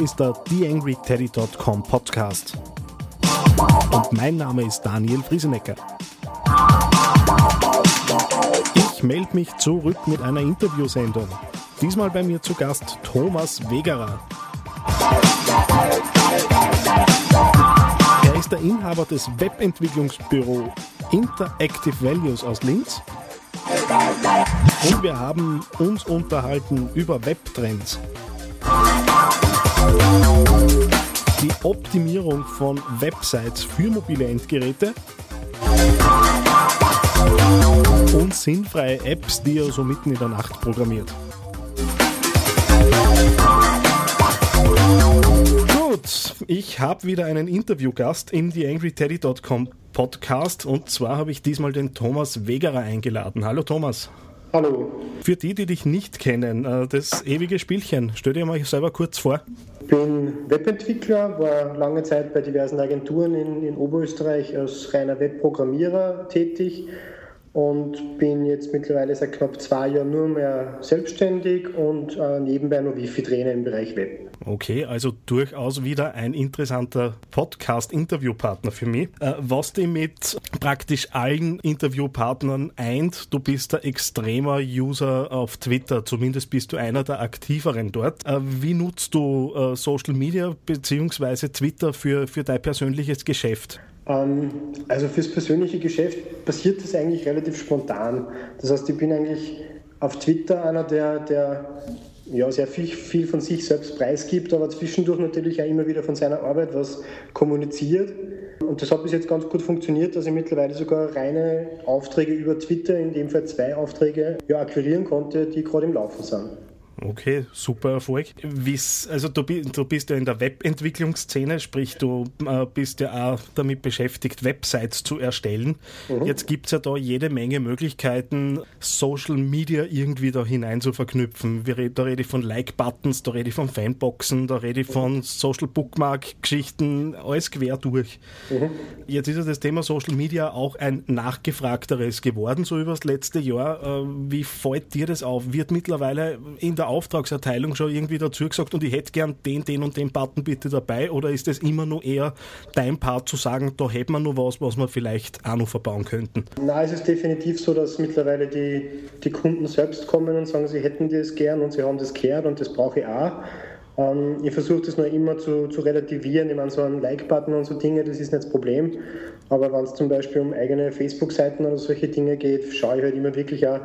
Ist der TheAngryTeddy.com Podcast. Und mein Name ist Daniel Friesenecker. Ich melde mich zurück mit einer Interviewsendung. Diesmal bei mir zu Gast Thomas Wegerer. Er ist der Inhaber des Webentwicklungsbüro Interactive Values aus Linz. Und wir haben uns unterhalten über Webtrends. Die Optimierung von Websites für mobile Endgeräte und sinnfreie Apps, die er so mitten in der Nacht programmiert. Gut, ich habe wieder einen Interviewgast in TheAngryTeddy.com Podcast und zwar habe ich diesmal den Thomas Wegerer eingeladen. Hallo Thomas. Hallo, Für die, die dich nicht kennen, äh, das ewige Spielchen, stell dir mal selber kurz vor. Ich bin Webentwickler, war lange Zeit bei diversen Agenturen in, in Oberösterreich als reiner Webprogrammierer tätig und bin jetzt mittlerweile seit knapp zwei Jahren nur mehr selbstständig und äh, nebenbei noch Wifi-Trainer im Bereich Web. Okay, also durchaus wieder ein interessanter Podcast-Interviewpartner für mich. Äh, was dich mit praktisch allen Interviewpartnern eint, du bist ein extremer User auf Twitter, zumindest bist du einer der aktiveren dort. Äh, wie nutzt du äh, Social Media bzw. Twitter für, für dein persönliches Geschäft? Ähm, also fürs persönliche Geschäft passiert das eigentlich relativ spontan. Das heißt, ich bin eigentlich auf Twitter einer, der, der ja, sehr viel, viel von sich selbst preisgibt, aber zwischendurch natürlich auch immer wieder von seiner Arbeit was kommuniziert. Und das hat bis jetzt ganz gut funktioniert, dass ich mittlerweile sogar reine Aufträge über Twitter, in dem Fall zwei Aufträge, ja, akquirieren konnte, die gerade im Laufen sind. Okay, super Erfolg. Wie's, also du, du bist ja in der Webentwicklungsszene, sprich du äh, bist ja auch damit beschäftigt, Websites zu erstellen. Jetzt gibt's ja da jede Menge Möglichkeiten, Social Media irgendwie da hinein zu verknüpfen. Wir, red- da rede ich von Like-Buttons, da rede ich von Fanboxen, da rede ich von Social Bookmark-Geschichten, alles quer durch. Jetzt ist ja das Thema Social Media auch ein nachgefragteres geworden, so übers letzte Jahr. Äh, Wie fällt dir das auf? Wird mittlerweile in der Auftragserteilung schon irgendwie dazu gesagt und ich hätte gern den, den und den Button bitte dabei? Oder ist es immer nur eher dein Part zu sagen, da hätten wir noch was, was wir vielleicht auch noch verbauen könnten? Na, es ist definitiv so, dass mittlerweile die, die Kunden selbst kommen und sagen, sie hätten das gern und sie haben das gehört und das brauche ich auch. Ähm, ich versuche das nur immer zu, zu relativieren. Ich meine, so ein Like-Button und so Dinge, das ist nicht das Problem. Aber wenn es zum Beispiel um eigene Facebook-Seiten oder solche Dinge geht, schaue ich halt immer wirklich auch,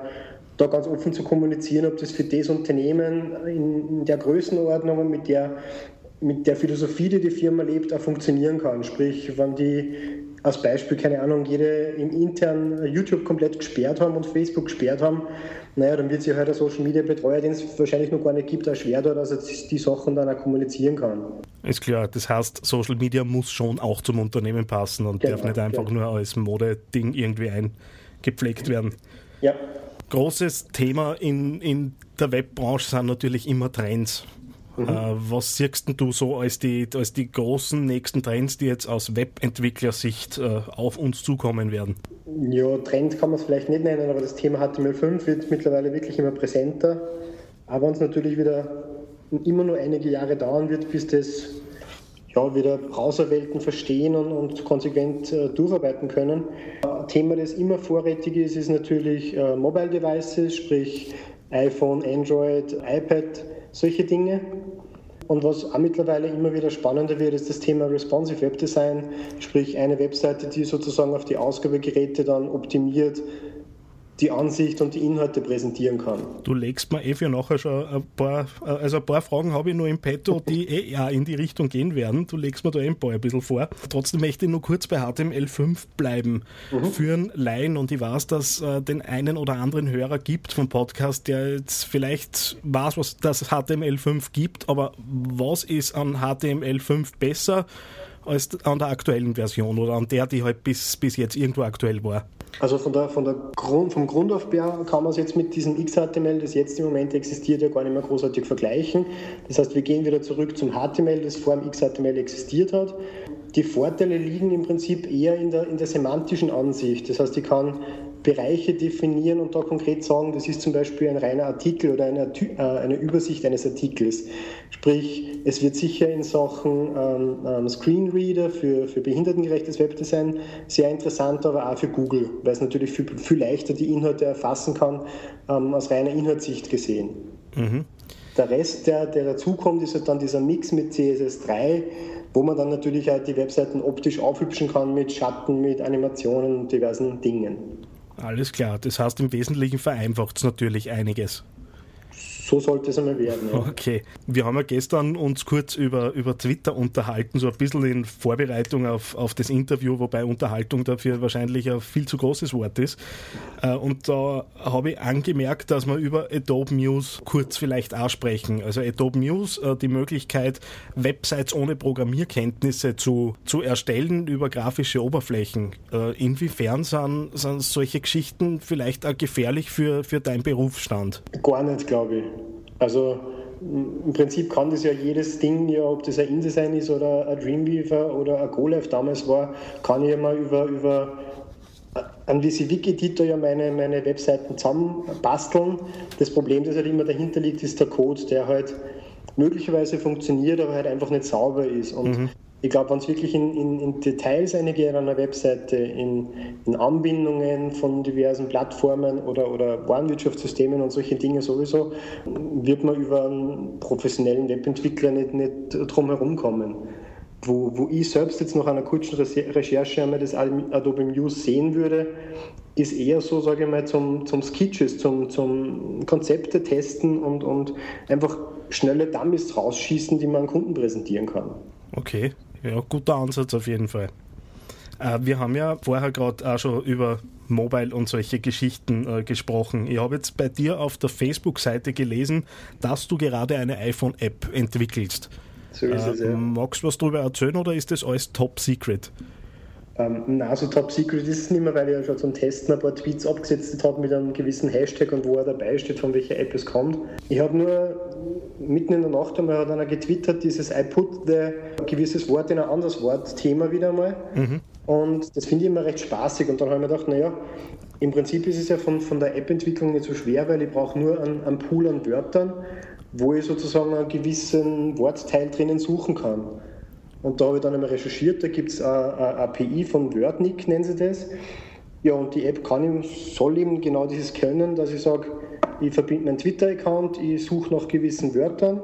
da ganz offen zu kommunizieren, ob das für das Unternehmen in, der Größenordnung und mit der, mit der Philosophie, die die Firma lebt, auch funktionieren kann. Sprich, wenn die als Beispiel, keine Ahnung, jede im intern YouTube komplett gesperrt haben und Facebook gesperrt haben, naja, dann wird sich halt ein Social Media Betreuer, den es wahrscheinlich noch gar nicht gibt, auch schwer dort, dass er die Sachen dann auch kommunizieren kann. Ist klar, das heißt, Social Media muss schon auch zum Unternehmen passen und Genau, darf nicht einfach genau. nur als Modeding irgendwie eingepflegt werden. Ja, Großes Thema in, in der Webbranche sind natürlich immer Trends. Äh, was siehst du so als die, als die großen nächsten Trends, die jetzt aus Webentwicklersicht äh, auf uns zukommen werden? ja, Trend kann man es vielleicht nicht nennen, aber das Thema HTML5 wird mittlerweile wirklich immer präsenter. Aber uns natürlich wieder immer nur einige Jahre dauern wird, bis das ja, wieder Browserwelten verstehen und, und konsequent äh, durcharbeiten können. Ein Thema, das immer vorrätig ist, ist natürlich äh, Mobile Devices, sprich iPhone, Android, iPad, solche Dinge. Und was auch mittlerweile immer wieder spannender wird, ist das Thema Responsive Web Design, sprich eine Webseite, die sozusagen auf die Ausgabegeräte dann optimiert die Ansicht und die Inhalte präsentieren kann. Du legst mir eh für nachher schon ein paar, also ein paar Fragen habe ich nur im Petto, die eh ja in die Richtung gehen werden. Du legst mir da eh ein paar ein bisschen vor. Trotzdem möchte ich nur kurz bei HTML5 bleiben. Mhm. Für einen Laien und ich weiß, dass äh, den einen oder anderen Hörer gibt vom Podcast, der jetzt vielleicht weiß, was das HTML5 gibt, aber was ist an HTML5 besser als an der aktuellen Version oder an der, die halt bis, bis jetzt irgendwo aktuell war? Also von der, von der Grund, vom Grundauf kann man es jetzt mit diesem XHTML, das jetzt im Moment existiert, ja gar nicht mehr großartig vergleichen. Das heißt, wir gehen wieder zurück zum HTML, das vor dem XHTML existiert hat. Die Vorteile liegen im Prinzip eher in der, in der semantischen Ansicht. Das heißt, ich kann Bereiche definieren und da konkret sagen, das ist zum Beispiel ein reiner Artikel oder eine, äh, eine Übersicht eines Artikels. Sprich, es wird sicher in Sachen ähm, ähm, Screenreader für, für behindertengerechtes Webdesign sehr interessant, aber auch für Google, weil es natürlich viel, viel leichter die Inhalte erfassen kann, ähm, aus reiner Inhaltssicht gesehen. Mhm. Der Rest, der, der dazukommt, ist halt dann dieser Mix mit CSS3, wo man dann natürlich halt die Webseiten optisch aufhübschen kann mit Schatten, mit Animationen und diversen Dingen. Alles klar, das heißt im Wesentlichen vereinfacht es natürlich einiges so sollte es einmal werden. Ja. Okay. Wir haben ja gestern uns kurz über, über Twitter unterhalten, so ein bisschen in Vorbereitung auf, auf das Interview, wobei Unterhaltung dafür wahrscheinlich ein viel zu großes Wort ist. Äh, und da habe ich angemerkt, dass wir über Adobe News kurz vielleicht aussprechen. Also Adobe News, äh, die Möglichkeit, Websites ohne Programmierkenntnisse zu, zu erstellen über grafische Oberflächen. Äh, inwiefern sind, sind solche Geschichten vielleicht auch gefährlich für, für deinen Berufsstand? Gar nicht, glaube ich. Also im Prinzip kann das ja jedes Ding, ja, ob das ein InDesign ist oder ein Dreamweaver oder ein GoLive damals war, kann ich ja mal über, über einen VisiVic-Editor ja meine, meine Webseiten zusammenbasteln. Das Problem, das halt immer dahinter liegt, ist der Code, der halt möglicherweise funktioniert, aber halt einfach nicht sauber ist. Und mhm. Ich glaube, wenn es wirklich in, in, in, Details eingeht an einer Webseite, in, in, Anbindungen von diversen Plattformen oder, oder Warenwirtschaftssystemen und solche Dinge sowieso, wird man über einen professionellen Webentwickler nicht, nicht drum herum kommen. Wo, wo ich selbst jetzt nach einer kurzen Recherche einmal das Adobe Muse sehen würde, ist eher so, sage ich mal, zum, zum Sketches, zum, zum Konzepte testen und, und einfach schnelle Dummies rausschießen, die man an Kunden präsentieren kann. Okay, ja, guter Ansatz auf jeden Fall. Äh, wir haben ja vorher gerade auch schon über Mobile und solche Geschichten äh, gesprochen. Ich habe jetzt bei dir auf der Facebook-Seite gelesen, dass du gerade eine iPhone-App entwickelst. So ist äh, es, ja. Magst du was darüber erzählen oder ist das alles top secret? Ähm, na, so top secret ist es nicht mehr, weil ich ja schon zum Testen ein paar Tweets abgesetzt habe mit einem gewissen Hashtag und wo er dabei steht, von welcher App es kommt. Ich habe nur mitten in der Nacht einmal hat einer getwittert, dieses I put the gewisses Wort in ein anderes Wort Thema wieder einmal. Mhm. Und das finde ich immer recht spaßig. Und dann habe ich mir gedacht, naja, im Prinzip ist es ja von, von der App-Entwicklung nicht so schwer, weil ich brauche nur einen, einen Pool an Wörtern, wo ich sozusagen einen gewissen Wortteil drinnen suchen kann. Und da habe ich dann einmal recherchiert, da gibt es eine API von WordNick, nennen sie das. Ja, und die App kann ihm, soll ihm genau dieses können, dass ich sage, ich verbinde meinen Twitter-Account, ich suche nach gewissen Wörtern,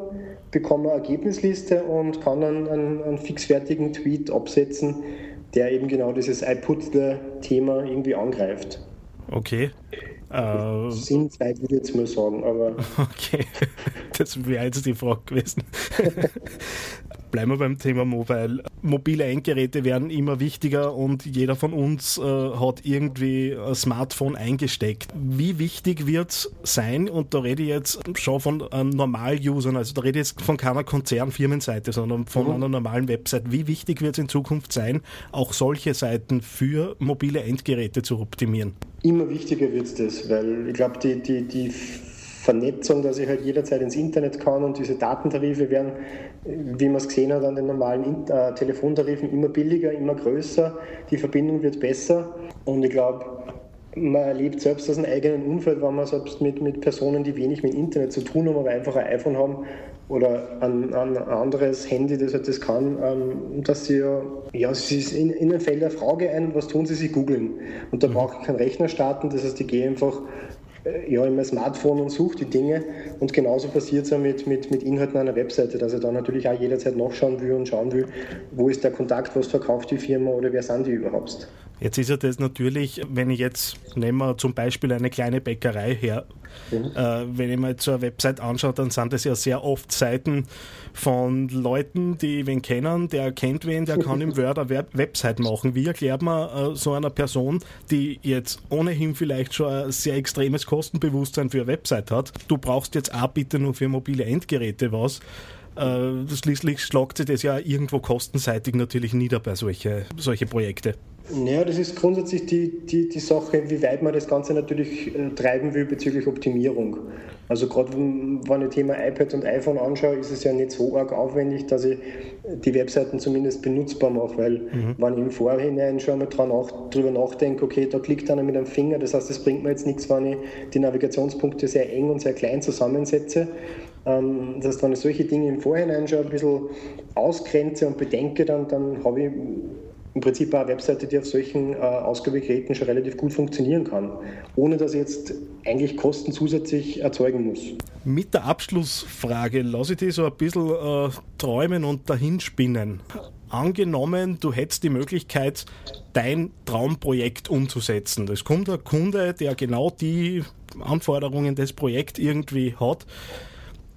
bekomme eine Ergebnisliste und kann dann einen, einen fixfertigen Tweet absetzen, der eben genau dieses I put the Thema irgendwie angreift. Okay. Äh, Sinnfrei würde ich jetzt mal sagen, aber. Okay, das wäre jetzt die Frage gewesen. Bleiben wir beim Thema Mobile. Mobile Endgeräte werden immer wichtiger und jeder von uns äh, hat irgendwie ein Smartphone eingesteckt. Wie wichtig wird es sein, und da rede ich jetzt schon von ähm, Normal-Usern, also da rede ich jetzt von keiner Konzernfirmenseite, sondern von mhm. einer normalen Website. Wie wichtig wird es in Zukunft sein, auch solche Seiten für mobile Endgeräte zu optimieren? Immer wichtiger wird es das, weil ich glaube, die, die, die Vernetzung, dass ich halt jederzeit ins Internet kann und diese Datentarife werden, wie man es gesehen hat, an den normalen äh, Telefontarifen immer billiger, immer größer, die Verbindung wird besser und ich glaube, man erlebt selbst aus einem eigenen Umfeld, wenn man selbst mit, mit Personen, die wenig mit Internet zu tun haben, aber einfach ein iPhone haben oder ein, ein anderes Handy, das halt das kann, ähm, dass sie ja, ja, es ist in, ihnen fällt eine Frage ein, was tun sie, sie googeln. Und da mhm. brauche ich keinen Rechner starten, das heißt, ich gehe einfach ja, in mein Smartphone und suche die Dinge. Und genauso passiert es ja mit, mit, mit Inhalten einer Webseite, dass er da natürlich auch jederzeit nachschauen will und schauen will, wo ist der Kontakt, was verkauft die Firma oder wer sind die überhaupt. Jetzt ist ja das natürlich, wenn ich jetzt, nehmen wir zum Beispiel eine kleine Bäckerei her, mhm. äh, wenn ich mir jetzt so eine Website anschaue, dann sind das ja sehr oft Seiten von Leuten, die wen kennen, der kennt wen, der kann im Word eine Website machen. Wie erklärt man äh, so einer Person, die jetzt ohnehin vielleicht schon ein sehr extremes Kostenbewusstsein für eine Website hat, du brauchst jetzt auch bitte nur für mobile Endgeräte was, äh, schließlich schlagt sich das ja irgendwo kostenseitig natürlich nieder bei solche, solche Projekte. Ja, das ist grundsätzlich die, die, die Sache, wie weit man das Ganze natürlich äh, treiben will bezüglich Optimierung. Also gerade wenn ich Thema iPad und iPhone anschaue, ist es ja nicht so arg aufwendig, dass ich die Webseiten zumindest benutzbar mache, weil mhm. wenn ich im Vorhinein schon mal dran nach, drüber nachdenke, okay, da klickt einer mit einem Finger, das heißt, das bringt mir jetzt nichts, wenn ich die Navigationspunkte sehr eng und sehr klein zusammensetze. Ähm, das heißt, wenn ich solche Dinge im Vorhinein schon ein bisschen ausgrenze und bedenke, dann, dann habe ich im Prinzip eine Webseite, die auf solchen äh, Ausgabegeräten schon relativ gut funktionieren kann, ohne dass ich jetzt eigentlich Kosten zusätzlich erzeugen muss. Mit der Abschlussfrage lasse ich dich so ein bisschen äh, träumen und dahinspinnen. Angenommen, du hättest die Möglichkeit, dein Traumprojekt umzusetzen. Es kommt ein Kunde, der genau die Anforderungen des Projekts irgendwie hat,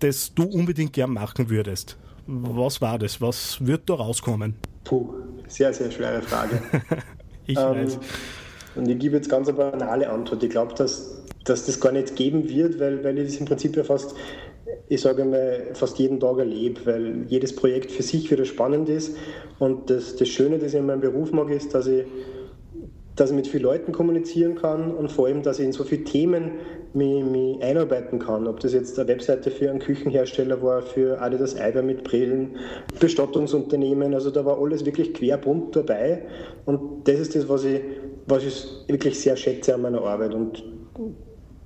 das du unbedingt gern machen würdest. Was war das? Was wird da rauskommen? Puh, sehr, sehr schwere Frage. ich ähm, weiß. Und ich gebe jetzt ganz eine banale Antwort. Ich glaube, dass, dass das gar nicht geben wird, weil, weil ich das im Prinzip ja fast, ich sage mal, fast jeden Tag erlebe, weil jedes Projekt für sich wieder spannend ist. Und das, das Schöne, das ich in meinem Beruf mag, ist, dass ich dass ich mit vielen Leuten kommunizieren kann und vor allem, dass ich in so viele Themen mich, mich einarbeiten kann. Ob das jetzt eine Webseite für einen Küchenhersteller war, für Adidas Eiber mit Brillen, Bestattungsunternehmen, also da war alles wirklich querbunt dabei. Und das ist das, was ich, was ich wirklich sehr schätze an meiner Arbeit. Und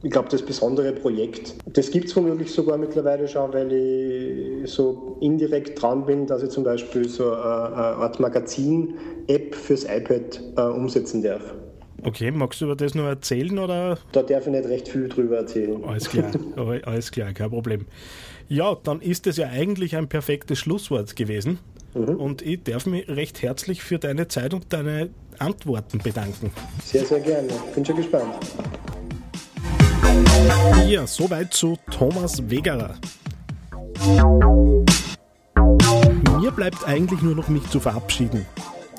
ich glaube, das besondere Projekt, das gibt es womöglich sogar mittlerweile schon, weil ich so indirekt dran bin, dass ich zum Beispiel so eine, eine Art Magazin-App fürs iPad äh, umsetzen darf. Okay, magst du über das noch erzählen? Oder? Da darf ich nicht recht viel drüber erzählen. Alles klar, alles klar, kein Problem. Ja, dann ist es ja eigentlich ein perfektes Schlusswort gewesen. Mhm. Und ich darf mich recht herzlich für deine Zeit und deine Antworten bedanken. Sehr, sehr gerne. Bin schon gespannt. Ja, soweit zu Thomas Wegerer. Mir bleibt eigentlich nur noch mich zu verabschieden.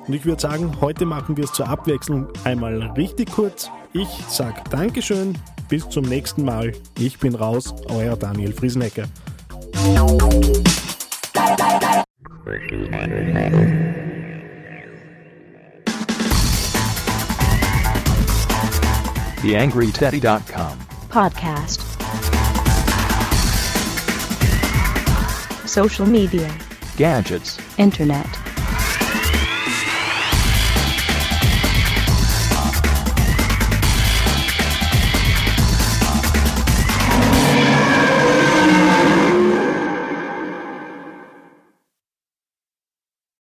Und ich würde sagen, heute machen wir es zur Abwechslung einmal richtig kurz. Ich sage Dankeschön, bis zum nächsten Mal. Ich bin raus, euer Daniel Friesenecker. TheAngryTeddy.com Podcast. Social media. Gadgets. Internet.